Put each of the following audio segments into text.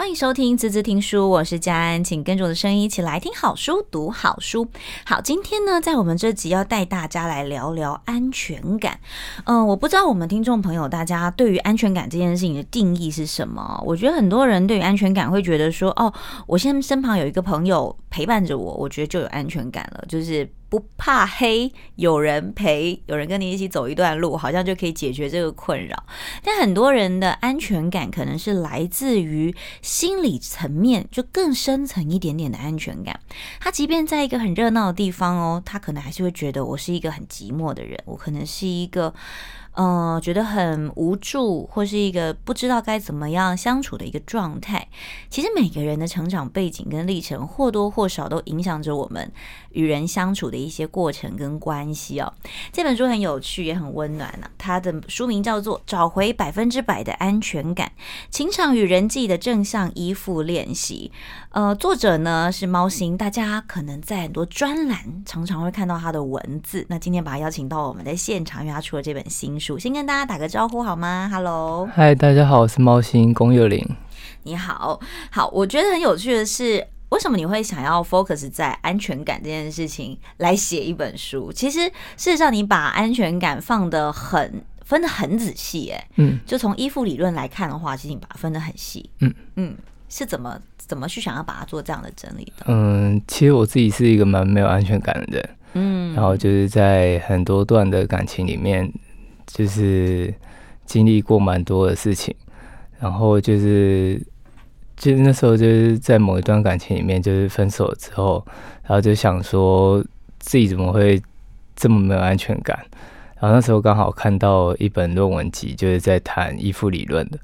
欢迎收听滋滋听书，我是佳安，请跟着我的声音一起来听好书，读好书。好，今天呢，在我们这集要带大家来聊聊安全感。嗯、我不知道我们听众朋友大家对于安全感这件事情的定义是什么？我觉得很多人对于安全感会觉得说，哦，我现在身旁有一个朋友陪伴着我，我觉得就有安全感了，就是。不怕黑，有人陪，有人跟你一起走一段路，好像就可以解决这个困扰。但很多人的安全感可能是来自于心理层面，就更深层一点点的安全感。他即便在一个很热闹的地方哦，他可能还是会觉得我是一个很寂寞的人，我可能是一个。嗯、觉得很无助，或是一个不知道该怎么样相处的一个状态。其实每个人的成长背景跟历程，或多或少都影响着我们与人相处的一些过程跟关系哦。这本书很有趣，也很温暖、啊。它的书名叫做《找回百分之百的安全感：情场与人际的正向依附练习》。呃，作者呢是猫星，大家可能在很多专栏常常会看到他的文字。那今天把他邀请到我们的现场，因为他出了这本新书，先跟大家打个招呼好吗？Hello，嗨，大家好，我是猫星龚佑玲。你好，好，我觉得很有趣的是，为什么你会想要 focus 在安全感这件事情来写一本书？其实事实上，你把安全感放得很分得很仔细，哎，嗯，就从依附理论来看的话，其实你把它分得很细，嗯嗯。是怎么怎么去想要把它做这样的整理的？嗯，其实我自己是一个蛮没有安全感的人，嗯，然后就是在很多段的感情里面，就是经历过蛮多的事情，然后就是就是那时候就是在某一段感情里面，就是分手之后，然后就想说自己怎么会这么没有安全感，然后那时候刚好看到一本论文集，就是在谈依附理论的。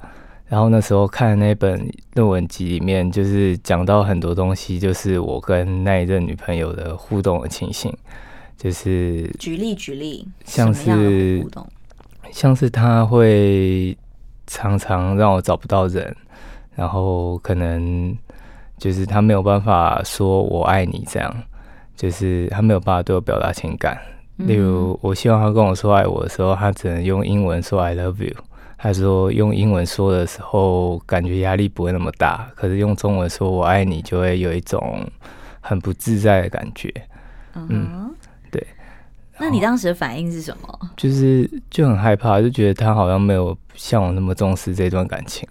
然后那时候看那本论文集里面，就是讲到很多东西，就是我跟那一任女朋友的互动的情形，就是举例举例，像是像是他会常常让我找不到人，然后可能就是他没有办法说我爱你这样，就是他没有办法对我表达情感。例如，我希望他跟我说爱我的时候，他只能用英文说 I love you。还是说用英文说的时候，感觉压力不会那么大，可是用中文说我爱你，就会有一种很不自在的感觉。Uh. 嗯，对。那你当时的反应是什么？就是就很害怕，就觉得他好像没有像我那么重视这段感情。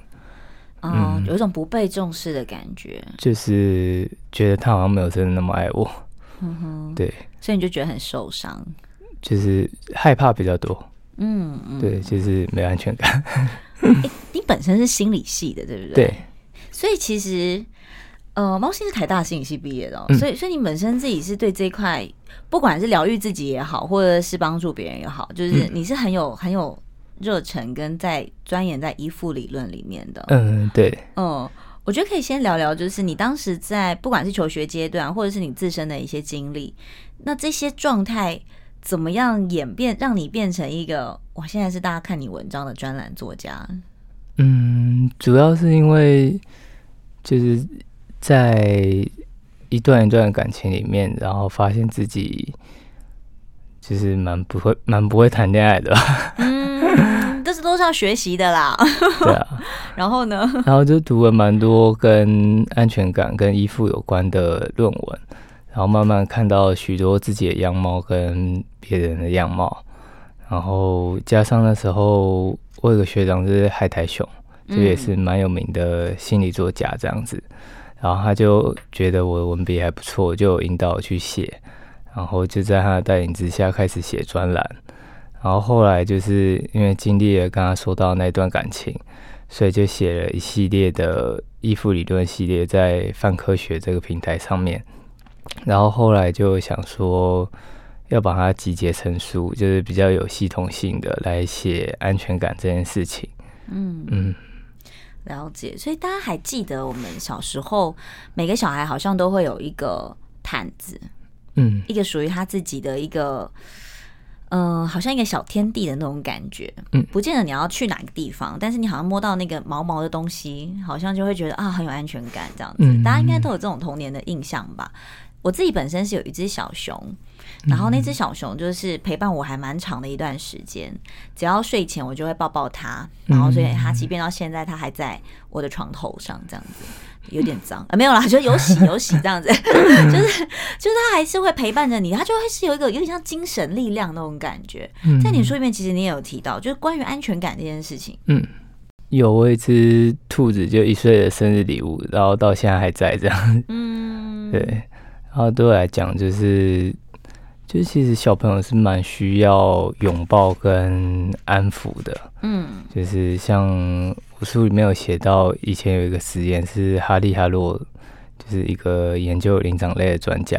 Uh 嗯，有一种不被重视的感觉。就是觉得他好像没有真的那么爱我。嗯哼、uh，huh. 对。所以你就觉得很受伤。就是害怕比较多。嗯，嗯对，就是没安全感。欸，你本身是心理系的，对不对？对。所以其实，呃，猫星是台大心理系毕业的，哦，嗯，所以，所以你本身自己是对这一块，不管是疗愈自己也好，或者是帮助别人也好，就是你是很有很有热忱，跟在钻研在依附理论里面的。嗯，对。嗯，我觉得可以先聊聊，就是你当时在不管是求学阶段，或者是你自身的一些经历，那这些状态。怎么样演变，让你变成一个？我现在是大家看你文章的专栏作家。嗯，主要是因为就是在一段一段的感情里面，然后发现自己就是蛮不会、蛮不会谈恋爱的。嗯，这是都是要学习的啦。对啊。然后呢？然后就读了蛮多跟安全感、跟依附有关的论文。然后慢慢看到许多自己的样貌跟别人的样貌，然后加上那时候我有个学长是海苔熊，这也是蛮有名的心理作家这样子，然后他就觉得我的文笔还不错，就引导我去写，然后就在他的带领之下开始写专栏，然后后来就是因为经历了跟他说到那段感情，所以就写了一系列的依附理论系列在泛科学这个平台上面。然后后来就想说，要把它集结成书，就是比较有系统性的来写安全感这件事情。嗯嗯，了解。所以大家还记得我们小时候，每个小孩好像都会有一个毯子，嗯，一个属于他自己的一个，嗯、呃，好像一个小天地的那种感觉。嗯，不见得你要去哪个地方，但是你好像摸到那个毛毛的东西，好像就会觉得啊，很有安全感这样子。嗯、大家应该都有这种童年的印象吧？我自己本身是有一只小熊，然后那只小熊就是陪伴我还蛮长的一段时间。只要睡前我就会抱抱它，然后所以它即便到现在它还在我的床头上这样子，有点脏啊，没有啦，就有洗有洗这样子，就是 就是它还是会陪伴着你，它就会是有一个有点像精神力量那种感觉。在你书里面其实你也有提到，就是关于安全感这件事情，嗯。有我一只兔子，就一岁的生日礼物，然后到现在还在这样。嗯，对。然后对我来讲，就是，就是其实小朋友是蛮需要拥抱跟安抚的。嗯，就是像我书里面有写到，以前有一个实验是哈利·哈洛，就是一个研究灵长类的专家，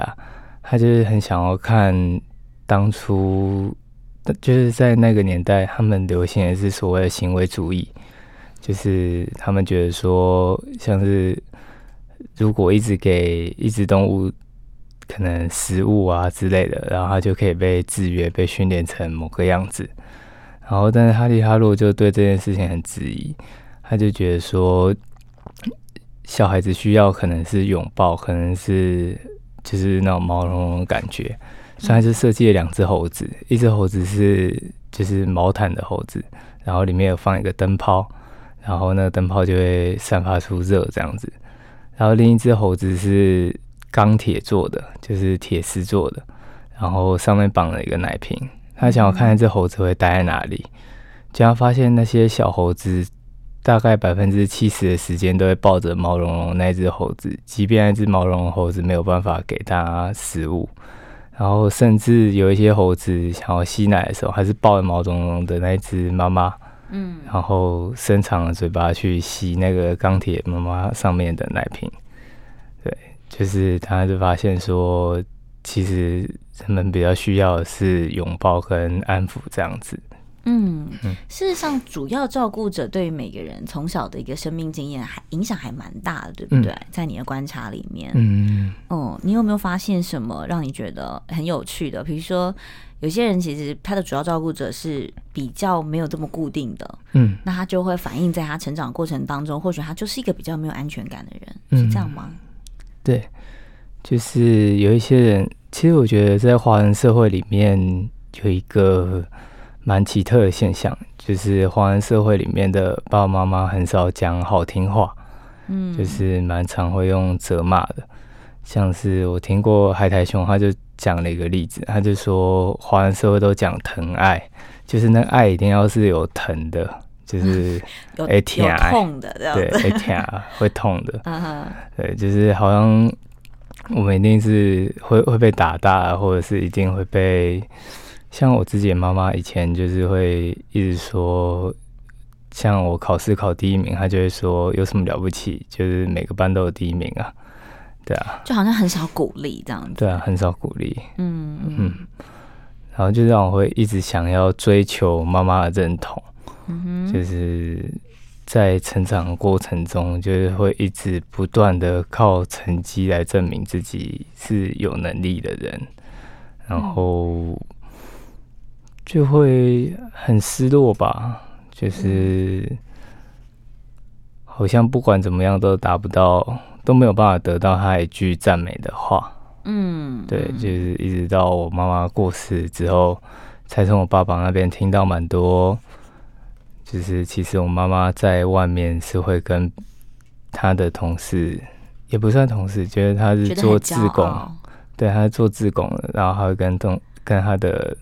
他就是很想要看当初，就是在那个年代，他们流行的是所谓的行为主义。就是他们觉得说，像是如果一直给一只动物可能食物啊之类的，然后他就可以被制约、被训练成某个样子。然后，但是哈利·哈洛就对这件事情很质疑，他就觉得说，小孩子需要可能是拥抱，可能是就是那种毛茸茸的感觉。所以他就设计了两只猴子，一只猴子是就是毛毯的猴子，然后里面有放一个灯泡。然后那个灯泡就会散发出热，这样子。然后另一只猴子是钢铁做的，就是铁丝做的，然后上面绑了一个奶瓶。他想要看看这猴子会待在哪里，结果发现那些小猴子大概百分之七十的时间都会抱着毛茸茸那只猴子，即便那只毛茸茸猴子没有办法给它食物，然后甚至有一些猴子想要吸奶的时候，还是抱着毛茸茸的那只妈妈。嗯，然后伸长了嘴巴去吸那个钢铁妈妈上面的奶瓶，对，就是他就发现说，其实他们比较需要的是拥抱跟安抚这样子。嗯，事实上，主要照顾者对于每个人从小的一个生命经验还影响还蛮大的，对不对？嗯、在你的观察里面，嗯嗯，你有没有发现什么让你觉得很有趣的？比如说。有些人其实他的主要照顾者是比较没有这么固定的，嗯，那他就会反映在他成长过程当中，或许他就是一个比较没有安全感的人，嗯、是这样吗？对，就是有一些人，其实我觉得在华人社会里面有一个蛮奇特的现象，就是华人社会里面的爸爸妈妈很少讲好听话，嗯，就是蛮常会用责骂的，像是我听过海苔熊，他就。讲了一个例子，他就说华人社会都讲疼爱，就是那爱一定要是有疼的，就是会疼痛的，对，会疼会痛的，对，就是好像我们一定是会会被打大，或者是一定会被，像我自己的妈妈以前就是会一直说，像我考试考第一名，她就会说有什么了不起，就是每个班都有第一名啊。对啊，就好像很少鼓励这样子。对啊，很少鼓励。嗯嗯，然后就让我会一直想要追求妈妈的认同。嗯哼，就是在成长的过程中，就是会一直不断的靠成绩来证明自己是有能力的人，然后就会很失落吧。就是好像不管怎么样都达不到。都没有办法得到他一句赞美的话，嗯，对，就是一直到我妈妈过世之后，才从我爸爸那边听到蛮多，就是其实我妈妈在外面是会跟她的同事，也不算同事，觉得她是做自工，对，她是做自工的，然后还会跟同跟她的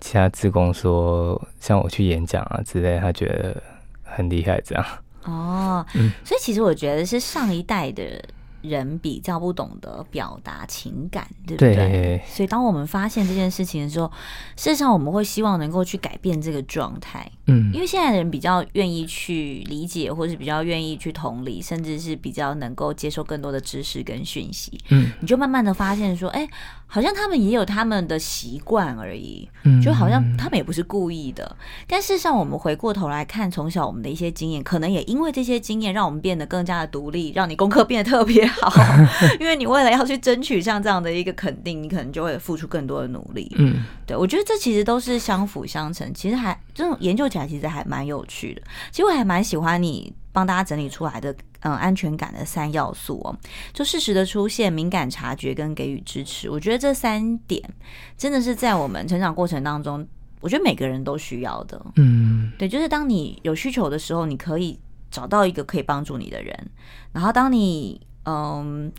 其他自工说，像我去演讲啊之类，她觉得很厉害这样。哦，嗯，所以其实我觉得是上一代的人比较不懂得表达情感，对不对？对。所以当我们发现这件事情的时候，事实上我们会希望能够去改变这个状态。嗯，因为现在的人比较愿意去理解，或是比较愿意去同理，甚至是比较能够接受更多的知识跟讯息。嗯，你就慢慢的发现说，哎，好像他们也有他们的习惯而已。嗯，就好像他们也不是故意的。但事实上，我们回过头来看从小我们的一些经验，可能也因为这些经验，让我们变得更加的独立，让你功课变得特别好，因为你为了要去争取像这样的一个肯定，你可能就会付出更多的努力。嗯，对，我觉得这其实都是相辅相成，其实还这种研究起来其实还蛮有趣的。其实我还蛮喜欢你帮大家整理出来的，嗯，安全感的三要素哦，就适时的出现、敏感察觉跟给予支持。我觉得这三点真的是在我们成长过程当中，我觉得每个人都需要的。嗯，对，就是当你有需求的时候，你可以。找到一个可以帮助你的人，然后当你嗯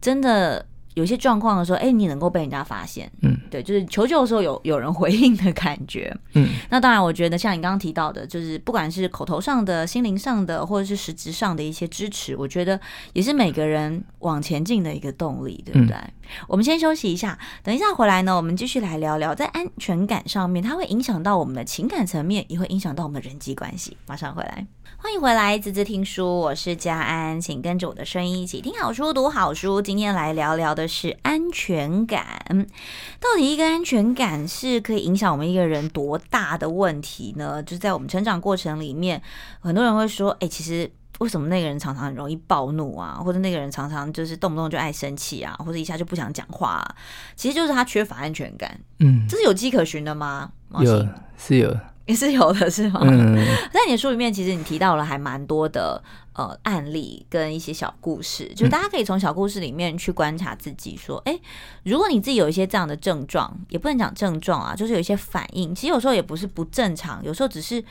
真的有些状况的时候，哎，你能够被人家发现，嗯，对，就是求救的时候有有人回应的感觉，嗯，那当然，我觉得像你刚刚提到的，就是不管是口头上的、心灵上的，或者是实质上的一些支持，我觉得也是每个人往前进的一个动力，对不对？嗯，我们先休息一下，等一下回来呢，我们继续来聊聊在安全感上面，它会影响到我们的情感层面，也会影响到我们的人际关系。马上回来。欢迎回来，滋滋听书，我是佳安，请跟着我的声音一起听好书、读好书。今天来聊聊的是安全感，到底一个安全感是可以影响我们一个人多大的问题呢？就是在我们成长过程里面，很多人会说，哎，其实为什么那个人常常很容易暴怒啊，或者那个人常常就是动不动就爱生气啊，或者一下就不想讲话啊，其实就是他缺乏安全感。嗯，这是有迹可循的吗？有，是有。也是有的，是吗？嗯，在你的书里面，其实你提到了还蛮多的呃案例跟一些小故事，就大家可以从小故事里面去观察自己，说，哎、嗯，如果你自己有一些这样的症状，也不能讲症状啊，就是有一些反应，其实有时候也不是不正常，有时候只是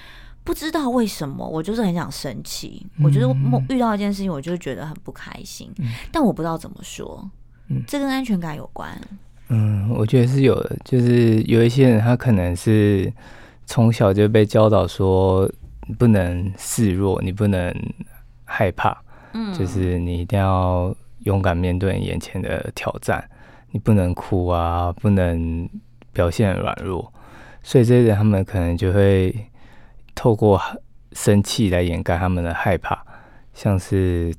不知道为什么，我就是很想生气，我觉得遇到一件事情，我就觉得很不开心，嗯、但我不知道怎么说，嗯，这跟安全感有关。嗯，我觉得是有的，就是有一些人他可能是。从小就被教导说，不能示弱，你不能害怕，嗯，就是你一定要勇敢面对眼前的挑战，你不能哭啊，不能表现软弱，所以这些人他们可能就会透过生气来掩盖他们的害怕，像是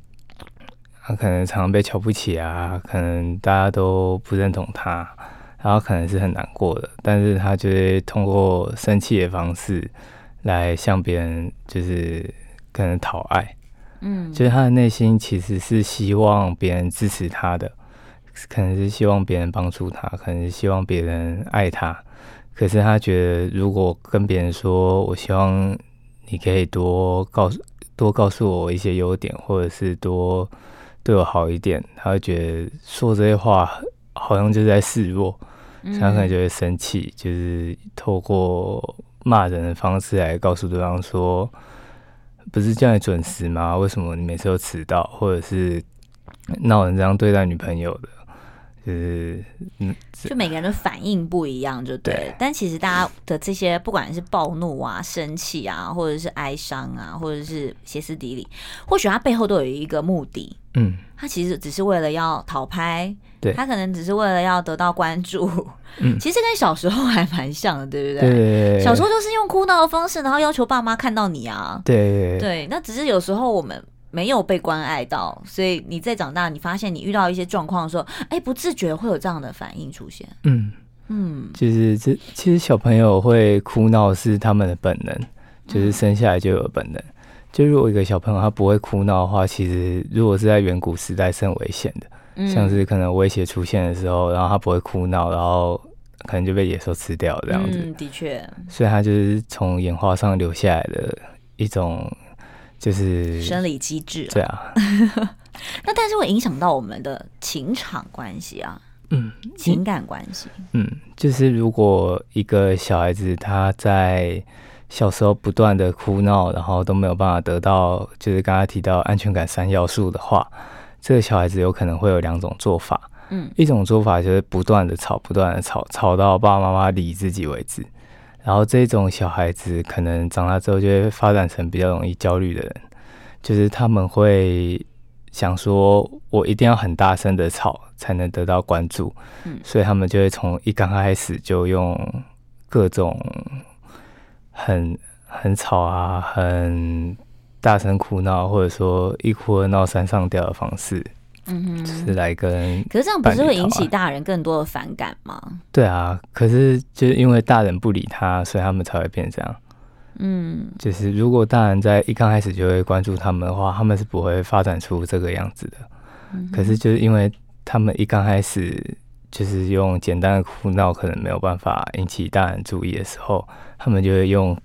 他可能常常被瞧不起啊，可能大家都不认同他。然后可能是很难过的，但是他就会通过生气的方式来向别人，就是可能讨爱，嗯，就是他的内心其实是希望别人支持他的，可能是希望别人帮助他，可能是希望别人爱他。可是他觉得，如果跟别人说，我希望你可以多告诉多告诉我一些优点，或者是多对我好一点，他会觉得说这些话。好像就是在示弱，他可能就会生气，就是透过骂人的方式来告诉对方说：“不是叫你准时吗？为什么你每次都迟到？或者是闹人这样对待女朋友的？”就是嗯，就每个人的反应不一样，就对。对，但其实大家的这些，不管是暴怒啊、生气啊，或者是哀伤啊，或者是歇斯底里，或许他背后都有一个目的。嗯，他其实只是为了要讨拍，对，他可能只是为了要得到关注。嗯，其实跟小时候还蛮像的，对不对？对，小时候就是用哭闹的方式，然后要求爸妈看到你啊。对对，那只是有时候我们。没有被关爱到，所以你在长大，你发现你遇到一些状况的时候，哎，不自觉会有这样的反应出现。嗯嗯，就是这其实小朋友会哭闹是他们的本能，就是生下来就有本能。嗯、就如果一个小朋友他不会哭闹的话，其实如果是在远古时代是很危险的，嗯、像是可能威胁出现的时候，然后他不会哭闹，然后可能就被野兽吃掉这样子。嗯，的确，所以他就是从演化上留下来的一种。就是生理机制，对啊。那但是会影响到我们的情场关系啊，嗯，情感关系，嗯，就是如果一个小孩子他在小时候不断的哭闹，然后都没有办法得到，就是刚刚提到安全感三要素的话，这个小孩子有可能会有两种做法，嗯，一种做法就是不断的吵，不断的吵，吵到爸爸妈妈理自己为止。然后这种小孩子可能长大之后就会发展成比较容易焦虑的人，就是他们会想说，我一定要很大声的吵才能得到关注，嗯，所以他们就会从一刚开始就用各种很很吵啊、很大声哭闹，或者说一哭二闹三上吊的方式。嗯哼，就是来跟，可是这样不是会引起大人更多的反感吗？对啊，可是就是因为大人不理他，所以他们才会变这样。嗯，就是如果大人在一刚开始就会关注他们的话，他们是不会发展出这个样子的。嗯、可是就是因为他们一刚开始就是用简单的哭闹，可能没有办法引起大人注意的时候，他们就会用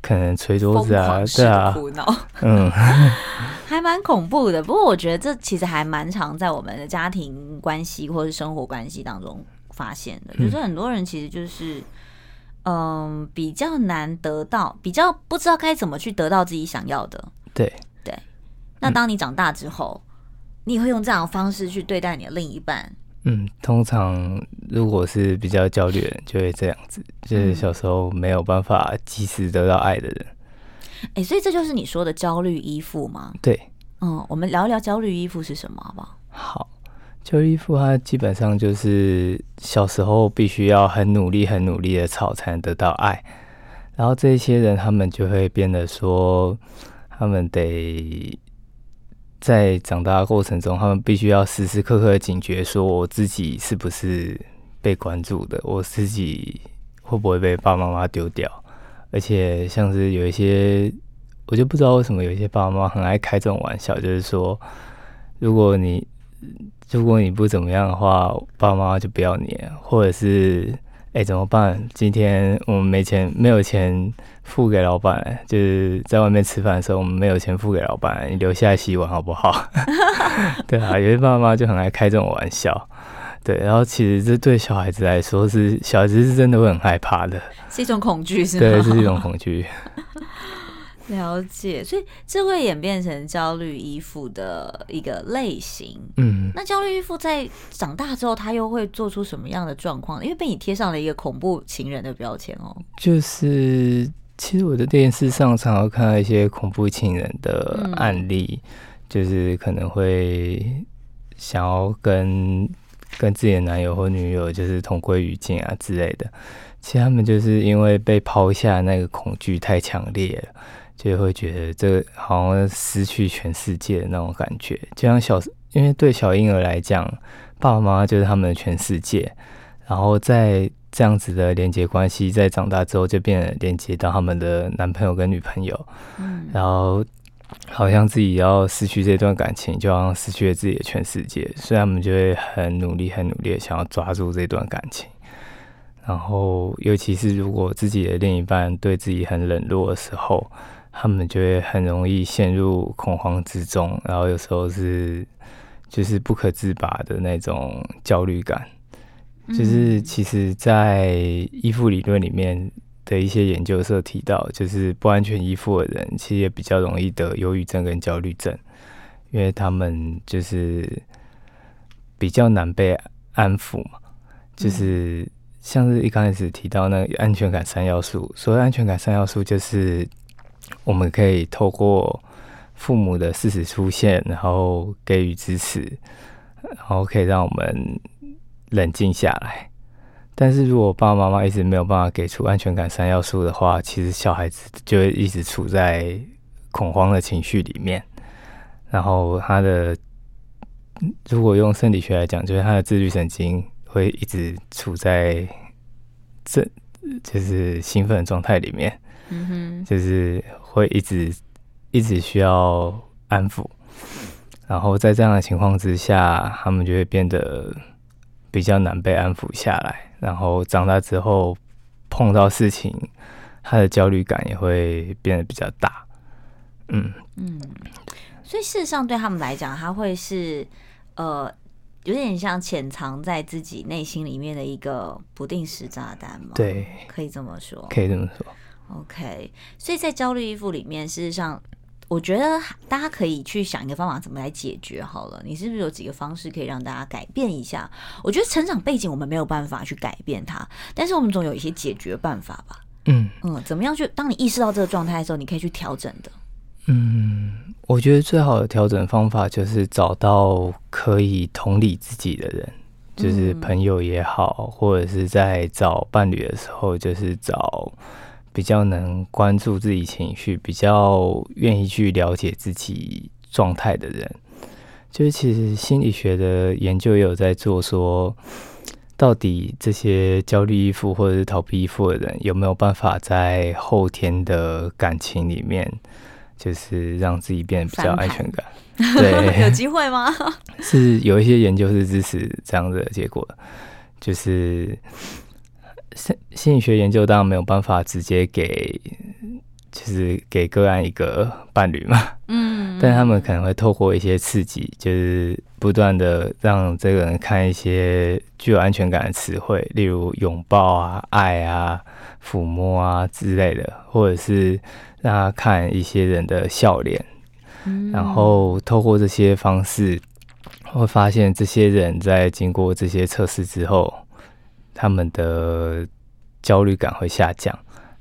可能捶桌子啊，对啊，哭闹，嗯，还蛮恐怖的。不过我觉得这其实还蛮常在我们的家庭关系或是生活关系当中发现的，就是很多人其实就是。嗯，比较难得到，比较不知道该怎么去得到自己想要的。对对，那当你长大之后，嗯，你会用这样的方式去对待你的另一半？嗯，通常如果是比较焦虑的人，就会这样子，就是小时候没有办法及时得到爱的人。哎，所以这就是你说的焦虑依附吗？对，嗯，我们聊一聊焦虑依附是什么，好不好？好。焦虑依附，它基本上就是小时候必须要很努力、很努力的吵才能得到爱，然后这些人他们就会变得说，他们得在长大的过程中，他们必须要时时刻刻警觉，说我自己是不是被关注的，我自己会不会被爸爸妈妈丢掉，而且像是有一些，我就不知道为什么有一些爸爸妈妈很爱开这种玩笑，就是说，如果你如果你不怎么样的话，爸妈就不要你，或者是哎、欸、怎么办？今天我们没钱，没有钱付给老板，就是在外面吃饭的时候，我们没有钱付给老板，你留下来洗碗好不好？对啊，有些爸妈就很爱开这种玩笑，对，然后其实这对小孩子来说是，小孩子是真的会很害怕的，是一种恐惧，是吗？对，是一种恐惧。了解，所以这会演变成焦虑依附的一个类型。嗯，那焦虑依附在长大之后，他又会做出什么样的状况？因为被你贴上了一个恐怖情人的标签哦。就是，其实我在电视上常常看到一些恐怖情人的案例，嗯、就是可能会想要跟跟自己的男友或女友就是同归于尽啊之类的。其实他们就是因为被抛下那个恐惧太强烈了。就会觉得这好像失去全世界的那种感觉，就像小，因为对小婴儿来讲，爸爸妈妈就是他们的全世界，然后在这样子的连接关系，在长大之后就变成连接到他们的男朋友跟女朋友，嗯，然后好像自己要失去这段感情，就好像失去了自己的全世界，所以他们就会很努力、很努力的想要抓住这段感情，然后尤其是如果自己的另一半对自己很冷落的时候。他们就会很容易陷入恐慌之中，然后有时候是就是不可自拔的那种焦虑感。就是其实，在依附理论里面的一些研究是有提到，就是不安全依附的人，其实也比较容易得忧郁症跟焦虑症，因为他们就是比较难被安抚嘛。就是像是一开始提到那个安全感三要素，所谓安全感三要素就是。我们可以透过父母的适时出现，然后给予支持，然后可以让我们冷静下来。但是如果爸爸妈妈一直没有办法给出安全感三要素的话，其实小孩子就会一直处在恐慌的情绪里面。然后他的，如果用生理学来讲，就是他的自律神经会一直处在这就是兴奋状态里面。嗯哼，就是会一直一直需要安抚，然后在这样的情况之下，他们就会变得比较难被安抚下来，然后长大之后碰到事情，他的焦虑感也会变得比较大。嗯嗯，所以事实上对他们来讲，他会是呃有点像潜藏在自己内心里面的一个不定时炸弹吗？对，可以这么说，可以这么说。OK，所以在焦虑依附里面，事实上，我觉得大家可以去想一个方法，怎么来解决好了。你是不是有几个方式可以让大家改变一下？我觉得成长背景我们没有办法去改变它，但是我们总有一些解决办法吧。嗯嗯，怎么样去？当你意识到这个状态的时候，你可以去调整的。嗯，我觉得最好的调整方法就是找到可以同理自己的人，就是朋友也好，或者是在找伴侣的时候，就是找。比较能关注自己情绪，比较愿意去了解自己状态的人，就是其实心理学的研究也有在做，说到底这些焦虑依附或者是逃避依附的人，有没有办法在后天的感情里面，就是让自己变得比较安全感。盘对，有机会吗？是有一些研究是支持这样的结果，就是心心理学研究当然没有办法直接给，就是给个案一个伴侣嘛，嗯，但他们可能会透过一些刺激，就是不断的让这个人看一些具有安全感的词汇，例如拥抱啊、爱啊、抚摸啊之类的，或者是让他看一些人的笑脸。然后透过这些方式，会发现这些人在经过这些测试之后，他们的焦虑感会下降，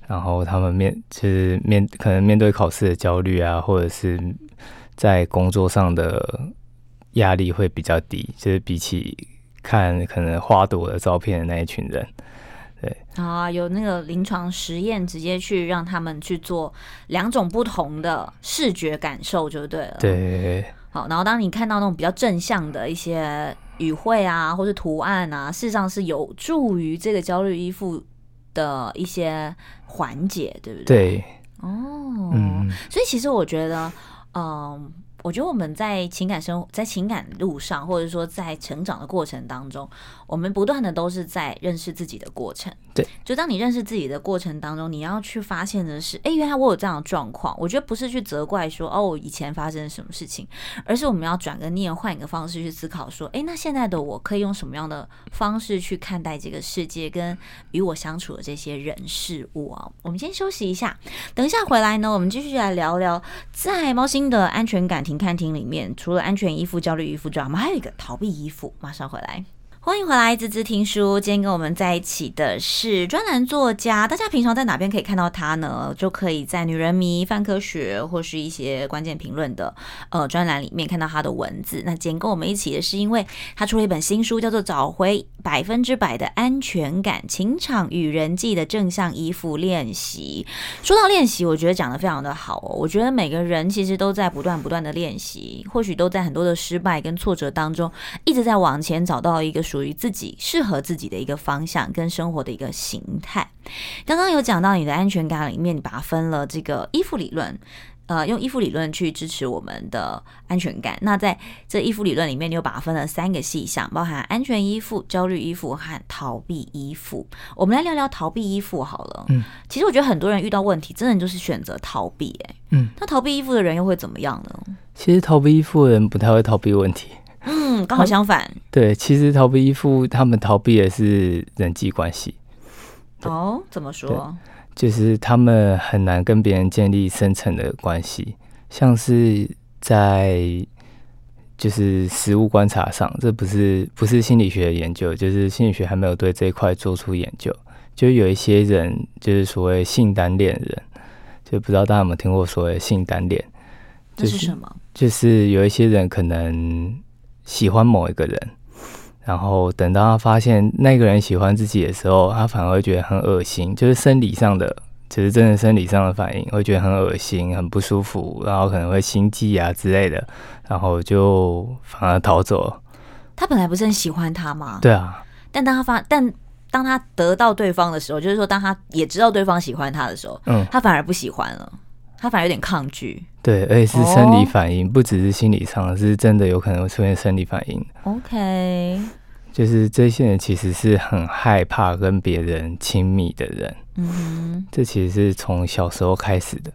然后他们面就是面可能面对考试的焦虑啊，或者是在工作上的压力会比较低，就是比起看可能花朵的照片的那一群人。对啊，有那个临床实验，直接去让他们去做两种不同的视觉感受就对了。对，好，然后当你看到那种比较正向的一些语汇啊，或是图案啊，事实上是有助于这个焦虑依附的一些缓解，对不对？对，哦，嗯，所以其实我觉得，嗯。我觉得我们在情感生活，在情感路上，或者说在成长的过程当中，我们不断的都是在认识自己的过程。对，就当你认识自己的过程当中，你要去发现的是，哎，原来我有这样的状况。我觉得不是去责怪说，哦，以前发生什么事情，而是我们要转个念，换一个方式去思考，说，哎，那现在的我可以用什么样的方式去看待这个世界，跟与我相处的这些人事物啊？我们先休息一下，等一下回来呢，我们继续来聊聊在猫星的安全感看厅里面，除了安全衣服、焦虑衣服之外，我们还有一个逃避衣服。马上回来。欢迎回来，滋滋听书。今天跟我们在一起的是专栏作家，大家平常在哪边可以看到他呢？就可以在《女人迷》、范科学或是一些关键评论的呃专栏里面看到他的文字。那今天跟我们一起的是，因为他出了一本新书，叫做《找回百分之百的安全感：情场与人际的正向依附练习》。说到练习，我觉得讲的非常的好哦。我觉得每个人其实都在不断不断的练习，或许都在很多的失败跟挫折当中，一直在往前找到一个属于自己适合自己的一个方向跟生活的一个形态。刚刚有讲到你的安全感里面，你把它分了这个依附理论，呃，用依附理论去支持我们的安全感。那在这依附理论里面，你又把它分了三个细项，包含安全依附、焦虑依附和逃避依附。我们来聊聊逃避依附好了。嗯，其实我觉得很多人遇到问题，真的就是选择逃避。哎，嗯，那逃避依附的人又会怎么样呢？其实逃避依附的人不太会逃避问题。嗯，刚好相反。对，其实逃避依附，他们逃避的是人际关系。哦，怎么说？就是他们很难跟别人建立深层的关系，像是在就是实物观察上，这不是不是心理学的研究，就是心理学还没有对这一块做出研究。就有一些人，就是所谓性单恋人，就不知道大家有没有听过所谓性单恋？这是什么？就是有一些人可能。喜欢某一个人，然后等到他发现那个人喜欢自己的时候，他反而会觉得很恶心，就是生理上的，其实真的生理上的反应，会觉得很恶心、很不舒服，然后可能会心悸啊之类的，然后就反而逃走了。他本来不是很喜欢他吗？对啊。但当他发，但当他得到对方的时候，就是说，当他也知道对方喜欢他的时候，嗯，他反而不喜欢了。他反而有点抗拒，对，而且是生理反应，oh. 不只是心理上，是真的有可能会出现生理反应。OK，就是这些人其实是很害怕跟别人亲密的人。嗯、mm，hmm. 这其实是从小时候开始的，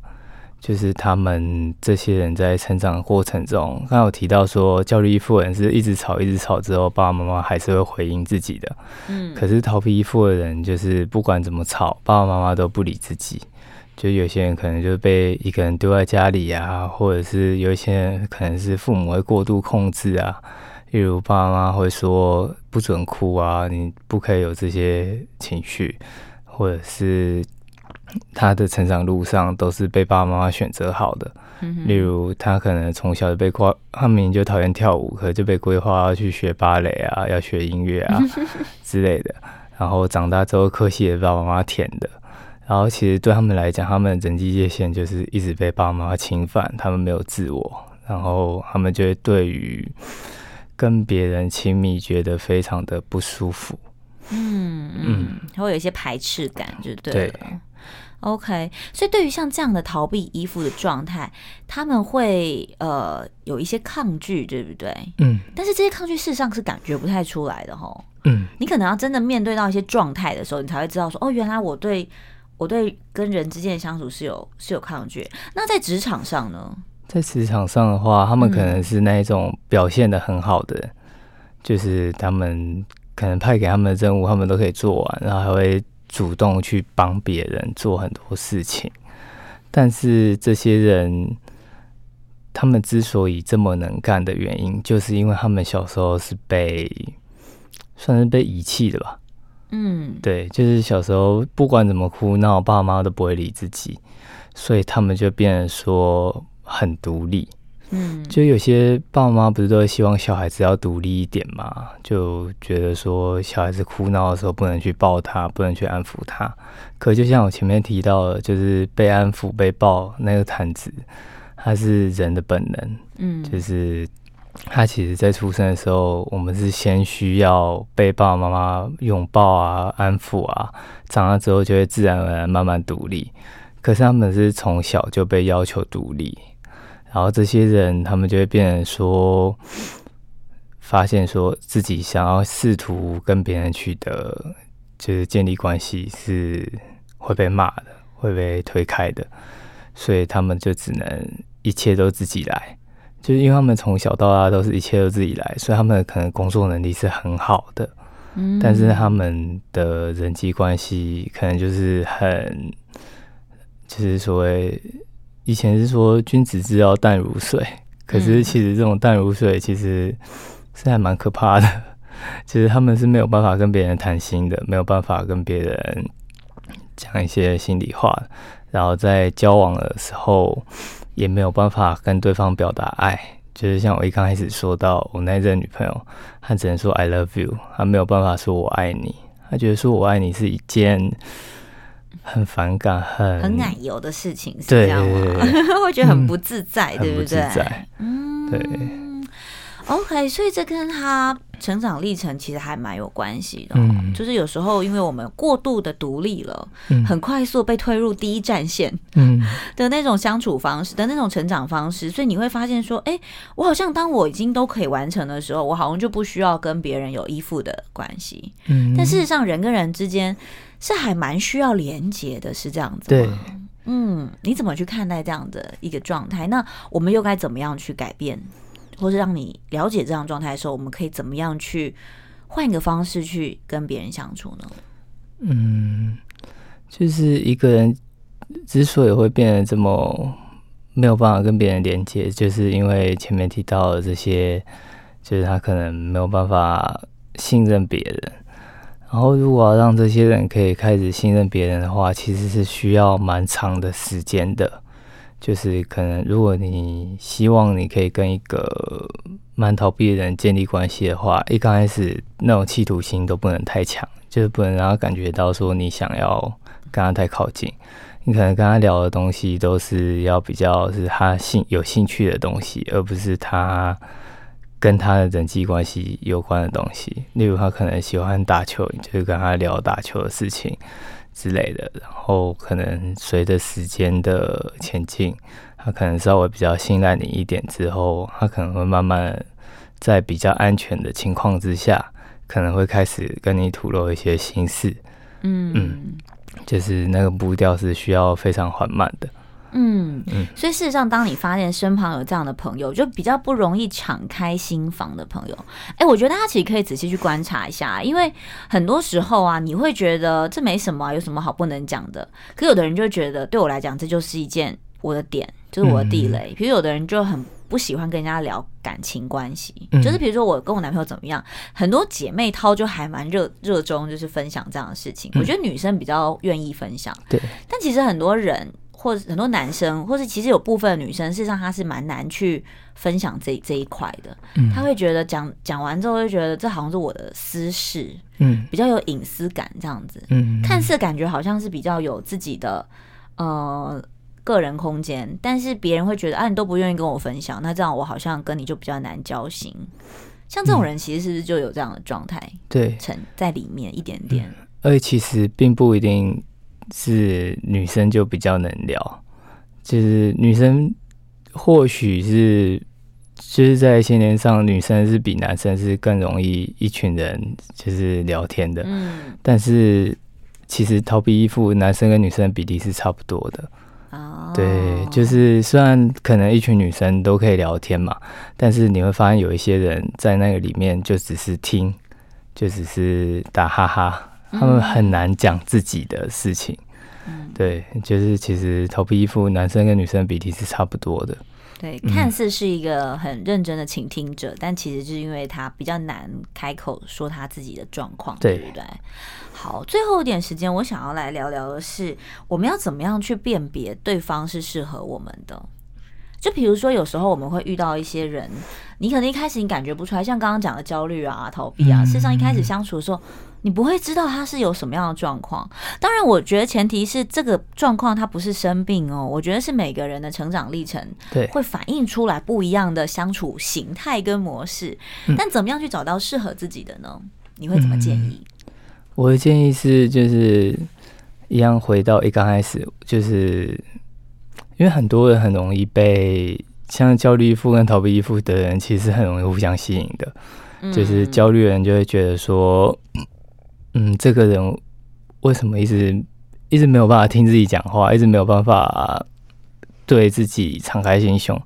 就是他们这些人在成长的过程中，刚刚有提到说，焦虑依附人是一直吵一直吵之后，爸爸妈妈还是会回应自己的。嗯，可是逃避依附的人，就是不管怎么吵，爸爸妈妈都不理自己。就有些人可能就被一个人丢在家里啊，或者是有一些人可能是父母会过度控制啊，例如爸妈会说不准哭啊，你不可以有这些情绪，或者是他的成长路上都是被爸爸妈妈选择好的，嗯、例如他可能从小就被规，他明明就讨厌跳舞，可是就被规划要去学芭蕾啊，要学音乐啊 之类的，然后长大之后科系也是爸爸妈妈填的。然后其实对他们来讲，他们人际界限就是一直被爸妈侵犯，他们没有自我，然后他们就会对于跟别人亲密觉得非常的不舒服。嗯嗯，会有一些排斥感，就对了。对。OK，所以对于像这样的逃避依附的状态，他们会呃有一些抗拒，对不对？嗯。但是这些抗拒事实上是感觉不太出来的齁。嗯。你可能要真的面对到一些状态的时候，你才会知道说，哦，原来我对我对跟人之间的相处是有是有抗拒。那在职场上呢？在职场上的话，他们可能是那一种表现的很好的，嗯、就是他们可能派给他们的任务，他们都可以做完，然后还会。主动去帮别人做很多事情，但是这些人，他们之所以这么能干的原因，就是因为他们小时候是被算是被遗弃的吧。嗯，对，就是小时候不管怎么哭闹，爸妈都不会理自己，所以他们就变得说很独立。嗯，就有些爸妈不是都希望小孩子要独立一点嘛？就觉得说小孩子哭闹的时候不能去抱他，不能去安抚他。可就像我前面提到的，就是被安抚、被抱那个毯子，它是人的本能。嗯，就是他其实在出生的时候，我们是先需要被爸爸妈妈拥抱啊、安抚啊，长大之后就会自然而然慢慢独立。可是他们是从小就被要求独立。然后这些人，他们就会变成说，发现说自己想要试图跟别人取得，就是建立关系，是会被骂的，会被推开的，所以他们就只能一切都自己来，就是因为他们从小到大都是一切都自己来，所以他们可能工作能力是很好的，嗯，但是他们的人际关系可能就是很，就是所谓。以前是说君子之交淡如水，可是其实这种淡如水其实是还蛮可怕的。其 实他们是没有办法跟别人谈心的，没有办法跟别人讲一些心里话，然后在交往的时候也没有办法跟对方表达爱。就是像我一刚开始说到我那任女朋友，她只能说 I love you，她没有办法说我爱你。她觉得说我爱你是一件。很反感，很很奶油的事情，是这样吗？会觉得很不自在，嗯、对不对？嗯，对。OK，所以这跟他成长历程其实还蛮有关系的。嗯，就是有时候因为我们过度的独立了，嗯，很快速被推入第一战线，嗯 的那种相处方式的那种成长方式，所以你会发现说，哎，我好像当我已经都可以完成的时候，我好像就不需要跟别人有依附的关系。嗯，但事实上，人跟人之间。是还蛮需要连接的，是这样子。对，嗯，你怎么去看待这样的一个状态？那我们又该怎么样去改变，或是让你了解这样状态的时候，我们可以怎么样去换一个方式去跟别人相处呢？嗯，就是一个人之所以会变得这么没有办法跟别人连接，就是因为前面提到的这些，就是他可能没有办法信任别人。然后，如果要让这些人可以开始信任别人的话，其实是需要蛮长的时间的。就是可能，如果你希望你可以跟一个蛮逃避的人建立关系的话，一刚开始那种企图心都不能太强，就是不能让他感觉到说你想要跟他太靠近。你可能跟他聊的东西都是要比较是他兴有兴趣的东西，而不是他。跟他的人际关系有关的东西，例如他可能喜欢打球，你就跟他聊打球的事情之类的。然后可能随着时间的前进，他可能稍微比较信赖你一点之后，他可能会慢慢在比较安全的情况之下，可能会开始跟你吐露一些心事。嗯嗯，就是那个步调是需要非常缓慢的。嗯，所以事实上，当你发现身旁有这样的朋友，就比较不容易敞开心房的朋友，哎、欸，我觉得大家其实可以仔细去观察一下，因为很多时候啊，你会觉得这没什么、啊，有什么好不能讲的？可有的人就觉得，对我来讲，这就是一件我的点，就是我的地雷。比如有的人就很不喜欢跟人家聊感情关系，就是比如说我跟我男朋友怎么样，很多姐妹淘就还蛮热热衷，就是分享这样的事情。我觉得女生比较愿意分享，对，但其实很多人。或者很多男生，或是其实有部分女生，事实上她是蛮难去分享这这一块的。嗯，他会觉得讲讲完之后，就觉得这好像是我的私事，嗯，比较有隐私感这样子。嗯，看似感觉好像是比较有自己的呃个人空间，但是别人会觉得啊，你都不愿意跟我分享，那这样我好像跟你就比较难交心。像这种人，其实是不是就有这样的状态？对，成在里面一点点。而且其实并不一定。是女生就比较能聊，就是女生或许是就是在先天上，女生是比男生是更容易一群人就是聊天的。嗯，但是其实逃避依附，男生跟女生的比例是差不多的。哦，对，就是虽然可能一群女生都可以聊天嘛，但是你会发现有一些人在那个里面就只是听，就只是打哈哈。他们很难讲自己的事情，嗯，对，就是其实头皮衣服，男生跟女生比例是差不多的。对，看似是一个很认真的倾听者，嗯，但其实就是因为他比较难开口说他自己的状况，对不对？好，最后一点时间，我想要来聊聊的是，我们要怎么样去辨别对方是适合我们的。就比如说，有时候我们会遇到一些人，你可能一开始你感觉不出来，像刚刚讲的焦虑啊、逃避啊，事实上一开始相处的时候，你不会知道他是有什么样的状况。当然，我觉得前提是这个状况他不是生病哦，我觉得是每个人的成长历程对会反映出来不一样的相处形态跟模式。但怎么样去找到适合自己的呢？你会怎么建议？我的建议是，就是一样回到一刚开始，就是。因为很多人很容易被像焦虑依附跟逃避依附的人，其实很容易互相吸引的。嗯、就是焦虑人就会觉得说，嗯，这个人为什么一直一直没有办法听自己讲话，一直没有办法对自己敞开心胸，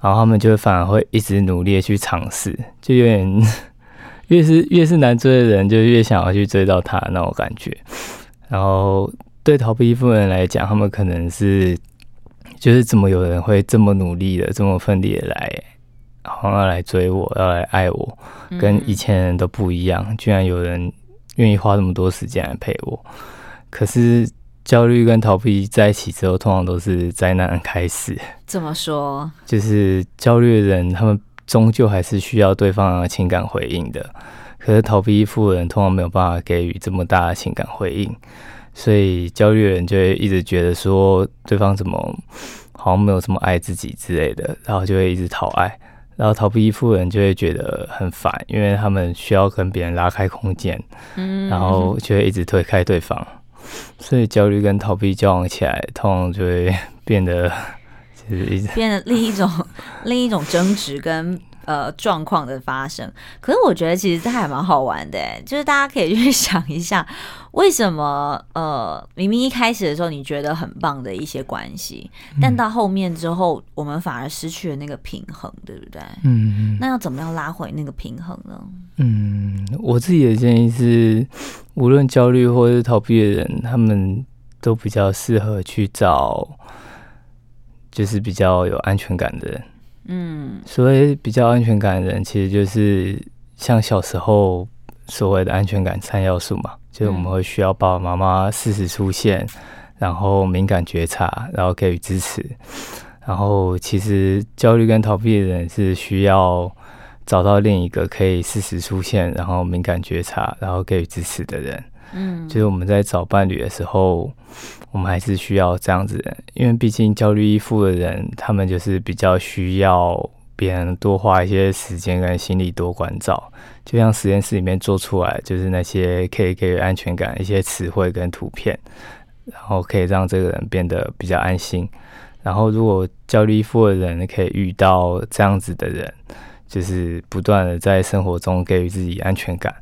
然后他们就反而会一直努力的去尝试，就有点 越是越是难追的人，就越想要去追到他那种感觉。然后对逃避依附的人来讲，他们可能是。就是怎么有人会这么努力的、这么奋力的来，好像要来追我，要来爱我，跟以前人都不一样。居然有人愿意花那么多时间来陪我。可是焦虑跟逃避在一起之后，通常都是灾难开始。怎么说？就是焦虑的人，他们终究还是需要对方的情感回应的。可是逃避依附的人，通常没有办法给予这么大的情感回应。所以焦虑的人就会一直觉得说，对方怎么好像没有这么爱自己之类的，然后就会一直讨爱，然后逃避依附人就会觉得很烦，因为他们需要跟别人拉开空间，嗯，然后就会一直推开对方，所以焦虑跟逃避交往起来，通常就会变得就是一直变得另一种另一种争执跟。呃，状况的发生，可是我觉得其实这还蛮好玩的，就是大家可以去想一下，为什么呃，明明一开始的时候你觉得很棒的一些关系，但到后面之后，我们反而失去了那个平衡，对不对？嗯，那要怎么样拉回那个平衡呢？嗯，我自己的建议是，无论焦虑或是逃避的人，他们都比较适合去找，就是比较有安全感的人。嗯，所谓比较安全感的人，其实就是像小时候所谓的安全感三要素嘛，就是我们会需要爸爸妈妈适时出现，然后敏感觉察，然后给予支持。然后其实焦虑跟逃避的人是需要找到另一个可以适时出现，然后敏感觉察，然后给予支持的人。嗯，就是我们在找伴侣的时候，我们还是需要这样子，因为毕竟焦虑依附的人，他们就是比较需要别人多花一些时间跟心力多关照。就像实验室里面做出来，就是那些可以给予安全感一些词汇跟图片，然后可以让这个人变得比较安心。然后，如果焦虑依附的人可以遇到这样子的人，就是不断的在生活中给予自己安全感。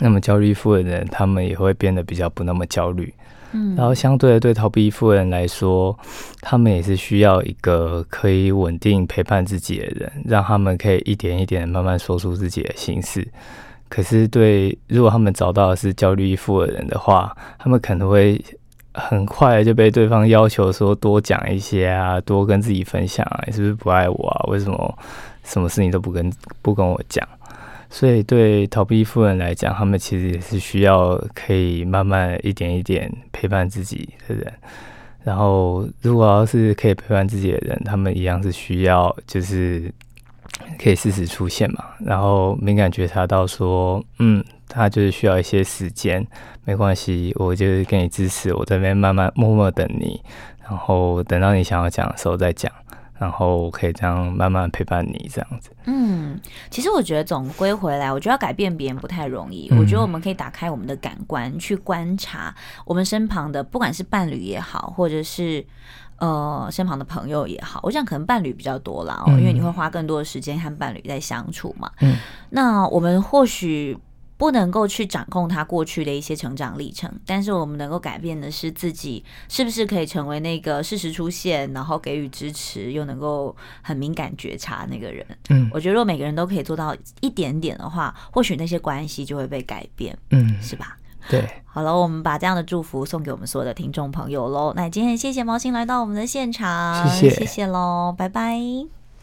那么焦虑依附的人，他们也会变得比较不那么焦虑。嗯，然后相对的，对逃避依附的人来说，他们也是需要一个可以稳定陪伴自己的人，让他们可以一点一点慢慢说出自己的心事。可是，对，如果他们找到的是焦虑依附的人的话，他们可能会很快就被对方要求说多讲一些啊，多跟自己分享啊，你是不是不爱我啊？为什么什么事情都不跟不跟我讲？所以，对逃避夫人来讲，他们其实也是需要可以慢慢一点一点陪伴自己的人。然后，如果要是可以陪伴自己的人，他们一样是需要，就是可以适时出现嘛。然后，敏感觉察到说，嗯，他就是需要一些时间，没关系，我就是给你支持，我这边慢慢默默等你，然后等到你想要讲的时候再讲。然后可以这样慢慢陪伴你这样子。嗯，其实我觉得总归回来，我觉得要改变别人不太容易。嗯、我觉得我们可以打开我们的感官，去观察我们身旁的，不管是伴侣也好，或者是呃身旁的朋友也好。我想可能伴侣比较多啦，嗯、因为你会花更多的时间和伴侣在相处嘛。嗯，那我们或许。不能够去掌控他过去的一些成长历程，但是我们能够改变的是自己，是不是可以成为那个事实出现，然后给予支持，又能够很敏感觉察那个人。嗯，我觉得如果每个人都可以做到一点点的话，或许那些关系就会被改变。嗯，是吧？对。好了，我们把这样的祝福送给我们所有的听众朋友喽。那今天谢谢毛星来到我们的现场，谢谢，谢谢喽，拜拜。